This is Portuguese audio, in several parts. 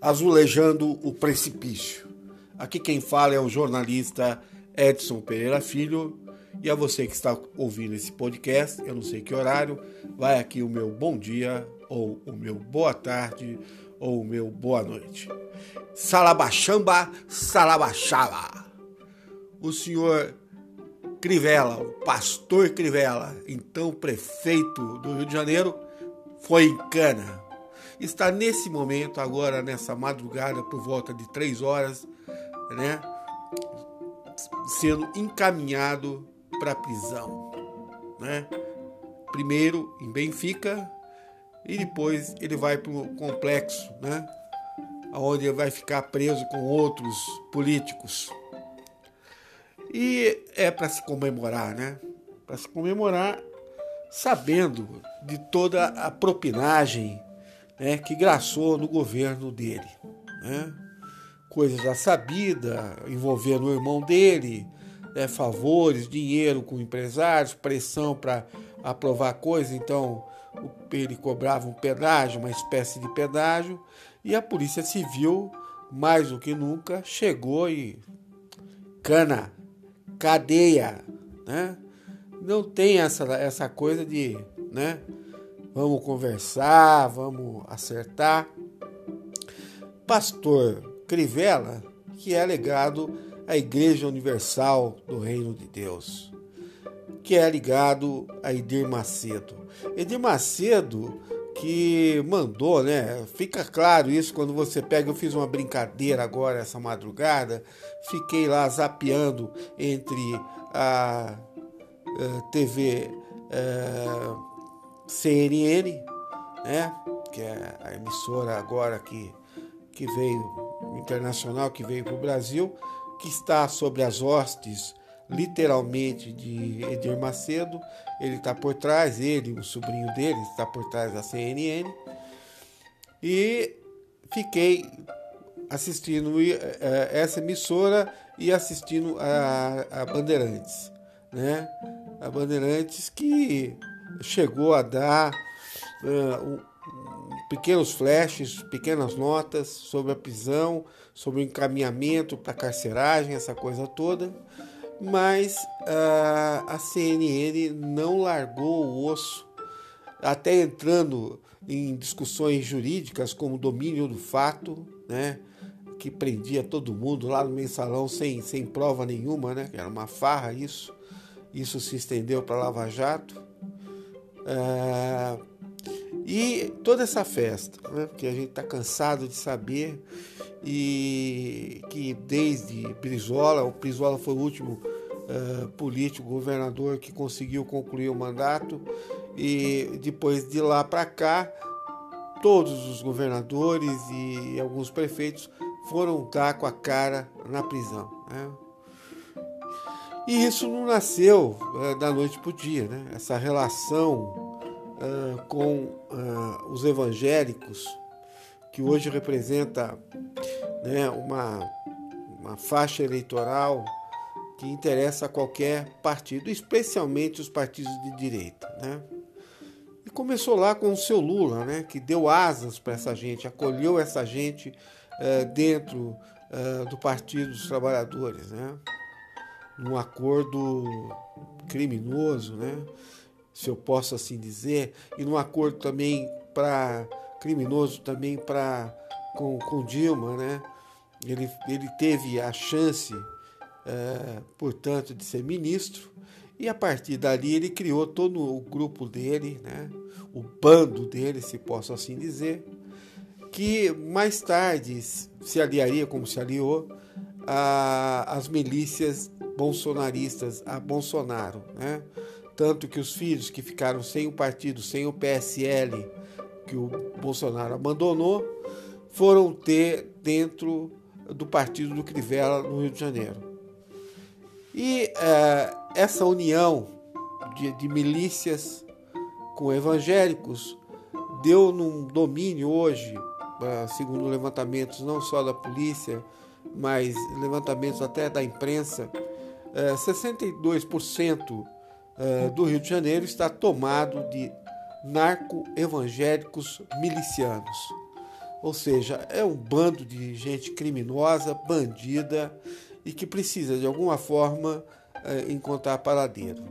Azulejando o Precipício. Aqui quem fala é o jornalista Edson Pereira Filho. E a você que está ouvindo esse podcast, eu não sei que horário, vai aqui o meu bom dia, ou o meu boa tarde, ou o meu boa noite. Salabachamba, salabachaba. O senhor Crivella, o pastor Crivella, então prefeito do Rio de Janeiro, foi em cana. Está nesse momento, agora, nessa madrugada, por volta de três horas, né, sendo encaminhado para a prisão. Né? Primeiro em Benfica e depois ele vai para o complexo, né? onde ele vai ficar preso com outros políticos. E é para se comemorar, né? Para se comemorar sabendo de toda a propinagem né, que graçou no governo dele. Né? Coisas já sabidas, envolvendo o irmão dele, né, favores, dinheiro com empresários, pressão para aprovar coisas, então ele cobrava um pedágio, uma espécie de pedágio, e a Polícia Civil, mais do que nunca, chegou e cana, cadeia, né? Não tem essa, essa coisa de, né? Vamos conversar, vamos acertar. Pastor Crivella, que é legado à Igreja Universal do Reino de Deus, que é ligado a Edir Macedo. Edir Macedo que mandou, né? Fica claro isso quando você pega. Eu fiz uma brincadeira agora essa madrugada, fiquei lá zapeando entre a, a TV a, CNN, né? Que é a emissora agora que, que veio internacional, que veio para o Brasil, que está sobre as hostes literalmente de Edir Macedo. Ele está por trás, ele, o sobrinho dele, está por trás da CNN. E fiquei assistindo uh, essa emissora e assistindo a, a Bandeirantes, né? A Bandeirantes que chegou a dar uh, pequenos flashes, pequenas notas sobre a prisão, sobre o encaminhamento para carceragem, essa coisa toda mas uh, a CNN não largou o osso, até entrando em discussões jurídicas como domínio do fato, né, que prendia todo mundo lá no mensalão sem, sem prova nenhuma, né, era uma farra isso, isso se estendeu para Lava Jato. Uh, e toda essa festa, né, que a gente está cansado de saber, e que desde Brizola, o Brizola foi o último uh, político, governador que conseguiu concluir o mandato, e depois de lá para cá, todos os governadores e alguns prefeitos foram dar com a cara na prisão. Né? E isso não nasceu uh, da noite para o dia, né? essa relação uh, com os evangélicos que hoje representa né, uma, uma faixa eleitoral que interessa a qualquer partido, especialmente os partidos de direita. Né? E começou lá com o seu Lula, né, que deu asas para essa gente, acolheu essa gente uh, dentro uh, do Partido dos Trabalhadores, né? Num acordo criminoso, né? se eu posso assim dizer, e num acordo também para criminoso também para com, com Dilma, né? Ele, ele teve a chance, é, portanto, de ser ministro e a partir dali ele criou todo o grupo dele, né? O bando dele, se posso assim dizer, que mais tarde se aliaria, como se aliou, às milícias bolsonaristas, a Bolsonaro, né? Tanto que os filhos que ficaram sem o partido, sem o PSL, que o Bolsonaro abandonou, foram ter dentro do partido do Crivella no Rio de Janeiro. E é, essa união de, de milícias com evangélicos deu num domínio hoje, é, segundo levantamentos não só da polícia, mas levantamentos até da imprensa, 62% é, do Rio de Janeiro está tomado de narco-evangélicos milicianos. Ou seja, é um bando de gente criminosa, bandida e que precisa de alguma forma é, encontrar paradeiro.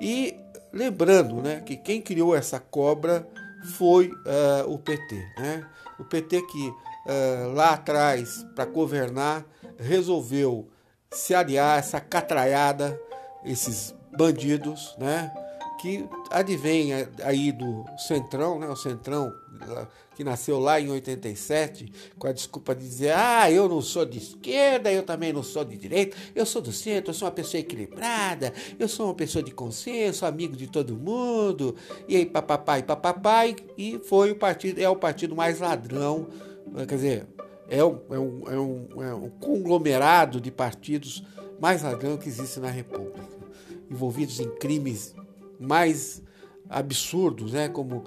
E lembrando né, que quem criou essa cobra foi uh, o PT. Né? O PT que uh, lá atrás, para governar, resolveu se aliar essa catraiada, esses bandidos, né? que advém aí do Centrão, né? o Centrão que nasceu lá em 87, com a desculpa de dizer: ah, eu não sou de esquerda, eu também não sou de direita, eu sou do centro, eu sou uma pessoa equilibrada, eu sou uma pessoa de consenso, amigo de todo mundo, e aí papapai, papapai, e foi o partido, é o partido mais ladrão, quer dizer, é um, é um, é um, é um conglomerado de partidos mais ladrão que existe na República, envolvidos em crimes mais absurdos, né? como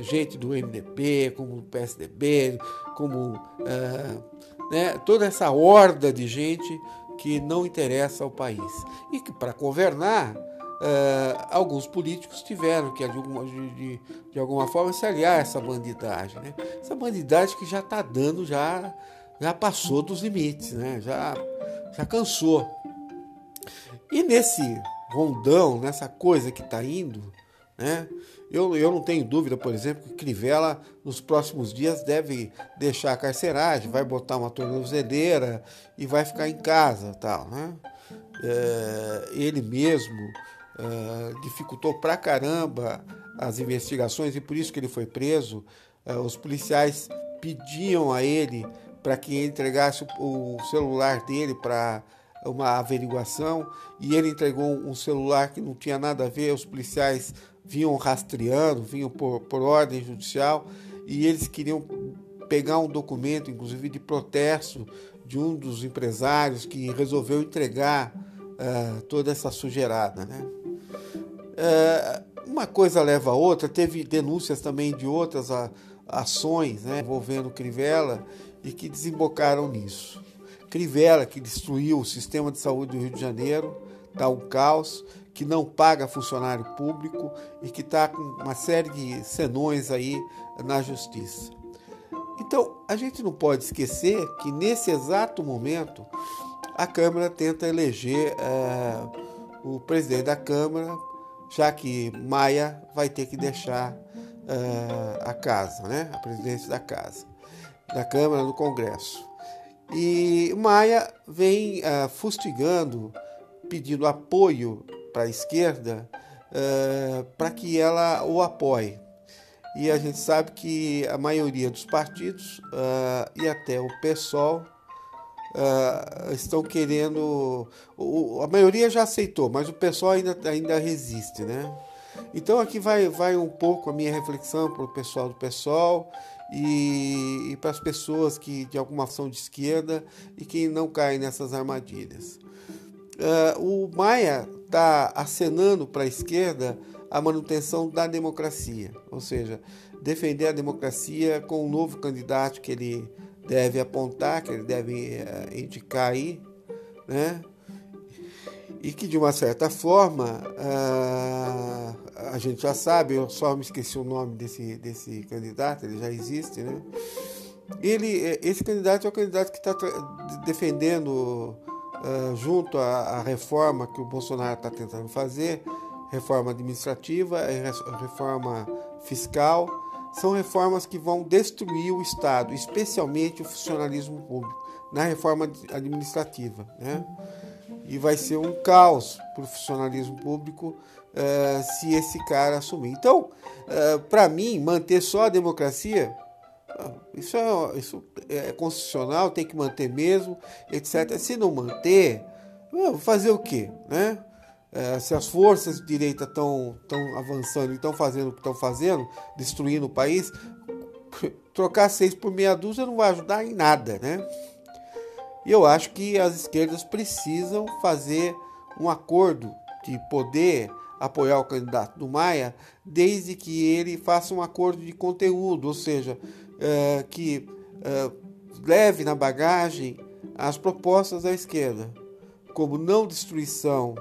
gente do MDB, como do PSDB, como uh, né? toda essa horda de gente que não interessa ao país. E que para governar, uh, alguns políticos tiveram que, de alguma, de, de alguma forma, se aliar a essa bandidagem. Né? Essa bandidagem que já está dando, já, já passou dos limites, né? já, já cansou. E nesse rondão, nessa coisa que está indo, né? Eu, eu não tenho dúvida, por exemplo, que Crivella nos próximos dias deve deixar a carceragem, vai botar uma tornozeleira e vai ficar em casa, tal, né? É, ele mesmo é, dificultou pra caramba as investigações e por isso que ele foi preso. É, os policiais pediam a ele para que ele entregasse o, o celular dele para uma averiguação e ele entregou um celular que não tinha nada a ver. Os policiais vinham rastreando, vinham por, por ordem judicial e eles queriam pegar um documento, inclusive de protesto, de um dos empresários que resolveu entregar uh, toda essa sujeirada. Né? Uh, uma coisa leva a outra, teve denúncias também de outras a, ações né, envolvendo Crivella e que desembocaram nisso. Crivella, que destruiu o sistema de saúde do Rio de Janeiro, está um caos, que não paga funcionário público e que está com uma série de senões aí na justiça. Então, a gente não pode esquecer que nesse exato momento a Câmara tenta eleger uh, o presidente da Câmara, já que Maia vai ter que deixar uh, a casa, né? a presidência da casa, da Câmara, do Congresso. E Maia vem uh, fustigando, pedindo apoio para a esquerda uh, para que ela o apoie. E a gente sabe que a maioria dos partidos e até o PSOL uh, estão querendo. O, a maioria já aceitou, mas o PSOL ainda, ainda resiste, né? Então aqui vai, vai um pouco a minha reflexão para o pessoal do PSOL e, e para as pessoas que de alguma ação de esquerda e que não caem nessas armadilhas. Uh, o Maia está acenando para a esquerda a manutenção da democracia, ou seja, defender a democracia com um novo candidato que ele deve apontar, que ele deve uh, indicar aí, né? E que de uma certa forma uh, a gente já sabe, eu só me esqueci o nome desse, desse candidato, ele já existe, né? Ele, esse candidato é o candidato que está defendendo uh, junto à, à, reforma que o Bolsonaro está tentando fazer, reforma administrativa, reforma fiscal, são reformas que vão destruir o Estado, especialmente o funcionalismo público, na reforma administrativa. Né? E vai ser um caos para o funcionalismo público uh, se esse cara assumir. Então, uh, para mim, manter só a democracia isso é, isso é constitucional, tem que manter mesmo, etc. Se não manter, fazer o quê? Né? É, se as forças de direita estão avançando e estão fazendo o que estão fazendo, destruindo o país, trocar seis por meia dúzia não vai ajudar em nada. Né? E eu acho que as esquerdas precisam fazer um acordo de poder apoiar o candidato do Maia, desde que ele faça um acordo de conteúdo, ou seja, é, que é, leve na bagagem as propostas da esquerda, como não destruição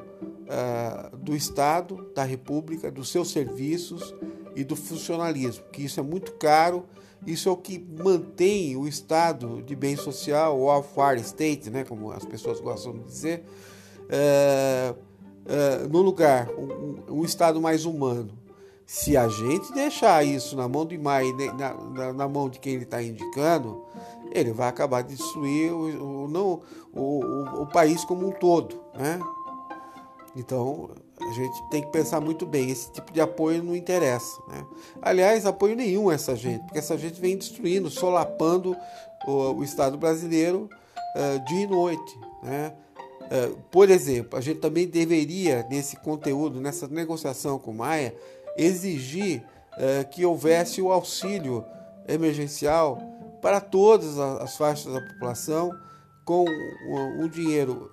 uh, do Estado, da República, dos seus serviços e do funcionalismo, que isso é muito caro, isso é o que mantém o estado de bem social, o welfare state, né, como as pessoas gostam de dizer, uh, uh, no lugar, um, um, estado mais humano. Se a gente deixar isso na mão de Mai, na, na, na mão de quem ele está indicando, ele vai acabar de destruir o, o, não, o, o, o país como um todo, né? Então, a gente tem que pensar muito bem. Esse tipo de apoio não interessa. Né? Aliás, apoio nenhum a essa gente, porque essa gente vem destruindo, solapando o, o Estado brasileiro uh, dia e noite. Né? Uh, por exemplo, a gente também deveria, nesse conteúdo, nessa negociação com o Maia, exigir uh, que houvesse o auxílio emergencial para todas as faixas da população com um dinheiro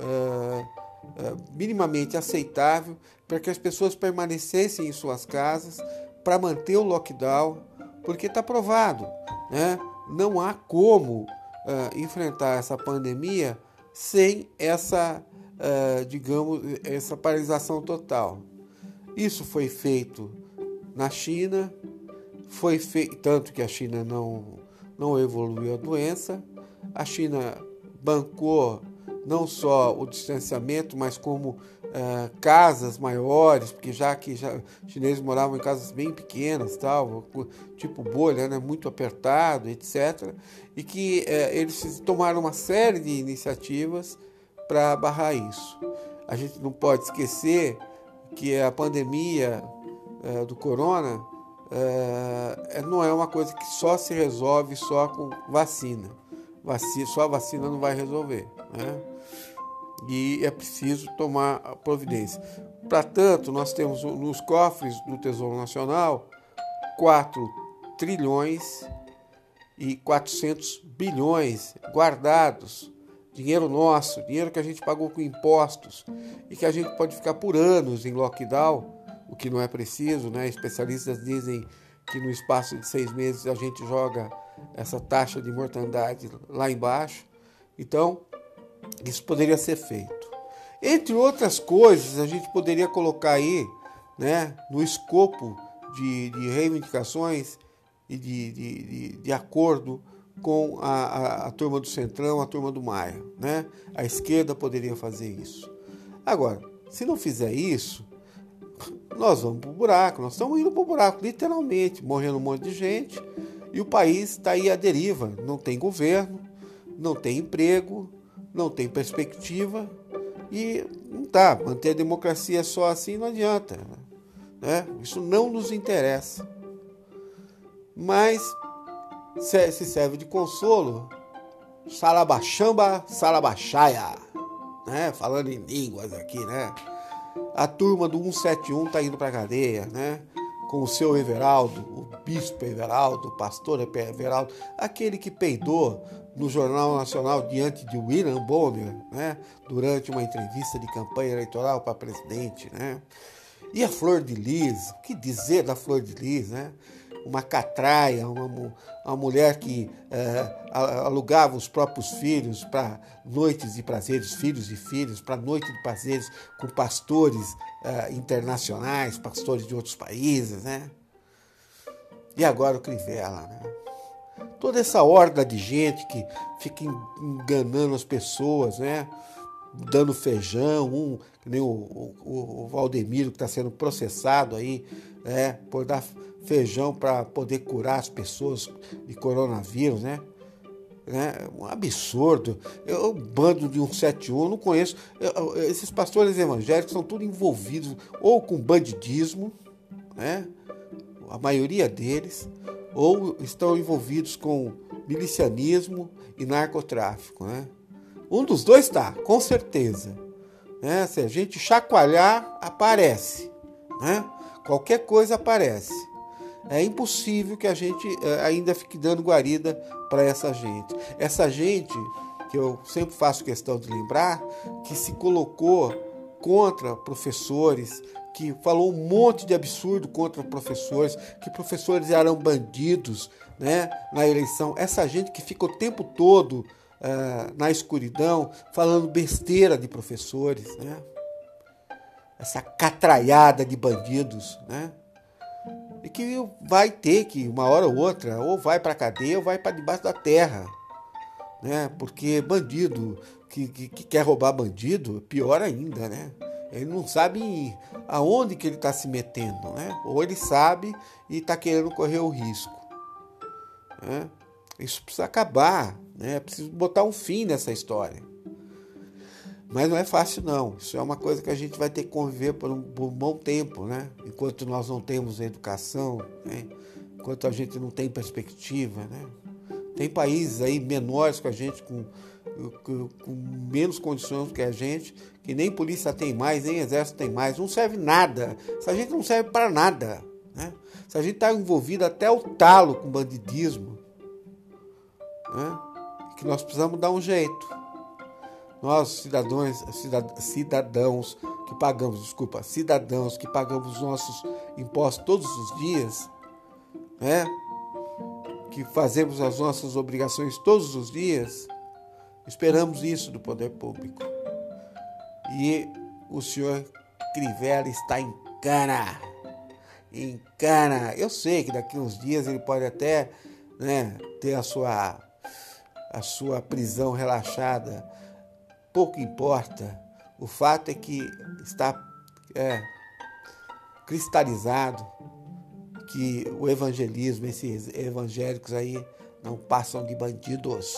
minimamente aceitável para que as pessoas permanecessem em suas casas para manter o lockdown, porque está provado, né? Não há como uh, enfrentar essa pandemia sem essa, uh, digamos, essa paralisação total. Isso foi feito na China, foi feito tanto que a China não não evoluiu a doença, a China bancou não só o distanciamento, mas como uh, casas maiores, porque já que já, chineses moravam em casas bem pequenas, tal, tipo bolha, né, muito apertado, etc. E que uh, eles tomaram uma série de iniciativas para barrar isso. A gente não pode esquecer que a pandemia uh, do corona não é uma coisa que só se resolve só com vacina. Vacina, só a vacina não vai resolver. Né? E é preciso tomar providência. Para tanto, nós temos nos cofres do Tesouro Nacional 4 trilhões e 400 bilhões guardados, dinheiro nosso, dinheiro que a gente pagou com impostos e que a gente pode ficar por anos em lockdown, o que não é preciso, né? Especialistas dizem que no espaço de seis meses a gente joga essa taxa de mortandade lá embaixo. Então, isso poderia ser feito. Entre outras coisas, a gente poderia colocar aí, né, no escopo de, de reivindicações e de, de, de, de acordo com a, a, a, turma do Centrão, a turma do Maia. Né? A esquerda poderia fazer isso. Agora, se não fizer isso, nós vamos para o buraco, nós estamos indo para o buraco, literalmente, morrendo um monte de gente, e o país está aí à deriva, não tem governo, não tem emprego, não tem perspectiva e não tá. Manter a democracia só assim não adianta. Né? Isso não nos interessa. Mas se serve de consolo. Salabachamba, salabachaia. Né? Falando em línguas aqui, né? A turma do 171 tá indo pra cadeia, né? Com o seu Everaldo, o bispo Everaldo, o pastor Everaldo, aquele que peidou no Jornal Nacional diante de William Bonner, né, durante uma entrevista de campanha eleitoral para presidente. Né? E a Flor de Lis, o que dizer da Flor de Lis? Né? Uma catraia, uma, uma mulher que é, alugava os próprios filhos para noites de prazeres, filhos e filhos, para noites de prazeres com pastores é, internacionais, pastores de outros países. Né? E agora o Crivella. Né? toda essa horda de gente que fica enganando as pessoas, né? Dando feijão, um, nem o, o, o Valdemiro que está sendo processado aí, né? Por dar feijão para poder curar as pessoas de coronavírus, né? Né? Um absurdo. Eu, bando de 171, eu não conheço. Eu, esses pastores evangélicos são tudo envolvidos ou com bandidismo, né? A maioria deles, ou estão envolvidos com milicianismo e narcotráfico. Né? Um dos dois está, com certeza. Né? Se a gente chacoalhar, aparece. Né? Qualquer coisa aparece. É impossível que a gente eh, ainda fique dando guarida para essa gente. Essa gente, que eu sempre faço questão de lembrar, que se colocou contra professores, que falou um monte de absurdo contra professores, que professores eram bandidos né, na eleição. Essa gente que fica o tempo todo uh, na escuridão falando besteira de professores. Né? essa catraiada de bandidos, né? E que vai ter que, uma hora ou outra, ou vai para a cadeia ou vai para debaixo da terra. Né? Porque bandido que, que, que quer roubar bandido, pior ainda, né? Ele não sabe aonde que ele está se metendo, né? Ou ele sabe e está querendo correr o risco. Né? Isso precisa acabar, né? Precisa botar um fim nessa história. Mas não é fácil não. Isso é uma coisa que a gente vai ter que conviver por um, por um bom tempo, né? Enquanto nós não temos educação, né? enquanto a gente não tem perspectiva, né? Tem países aí menores que a gente, com, com, com, menos condições que a gente, que nem polícia tem mais, nem exército tem mais, não serve nada. Essa gente não serve para nada. Né? Se a gente está envolvido até o talo com bandidismo, né? que nós precisamos dar um jeito nós cidadãos, cidadãos que pagamos, desculpa, cidadãos que pagamos os nossos impostos todos os dias, né? Que fazemos as nossas obrigações todos os dias, esperamos isso do poder público. E o senhor Crivella está em cana. Em cana. Eu sei que daqui uns dias ele pode até né, ter a sua, a sua prisão relaxada pouco importa. O fato é que está é, cristalizado que o evangelismo, esses evangélicos aí, não passam de bandidos.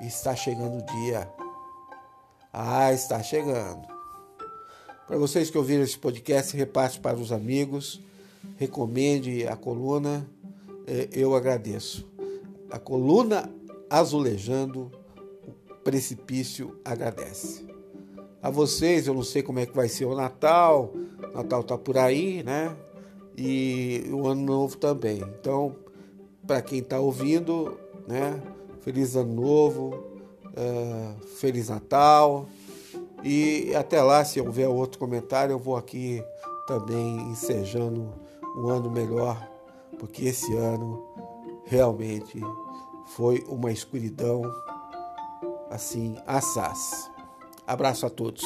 Está chegando o dia. Ah, está chegando. Para vocês que ouviram esse podcast, repasse para os amigos, recomende a coluna, é, eu agradeço. A coluna azulejando precipício agradece. A vocês, eu não sei como é que vai ser o Natal, Natal tá por aí, né? E o Ano Novo também. Então, para quem está ouvindo, né? Feliz Ano Novo, uh, Feliz Natal. E até lá, se houver outro comentário, eu vou aqui também ensejando um ano melhor, porque esse ano realmente foi uma escuridão assim assaz. Abraço a todos.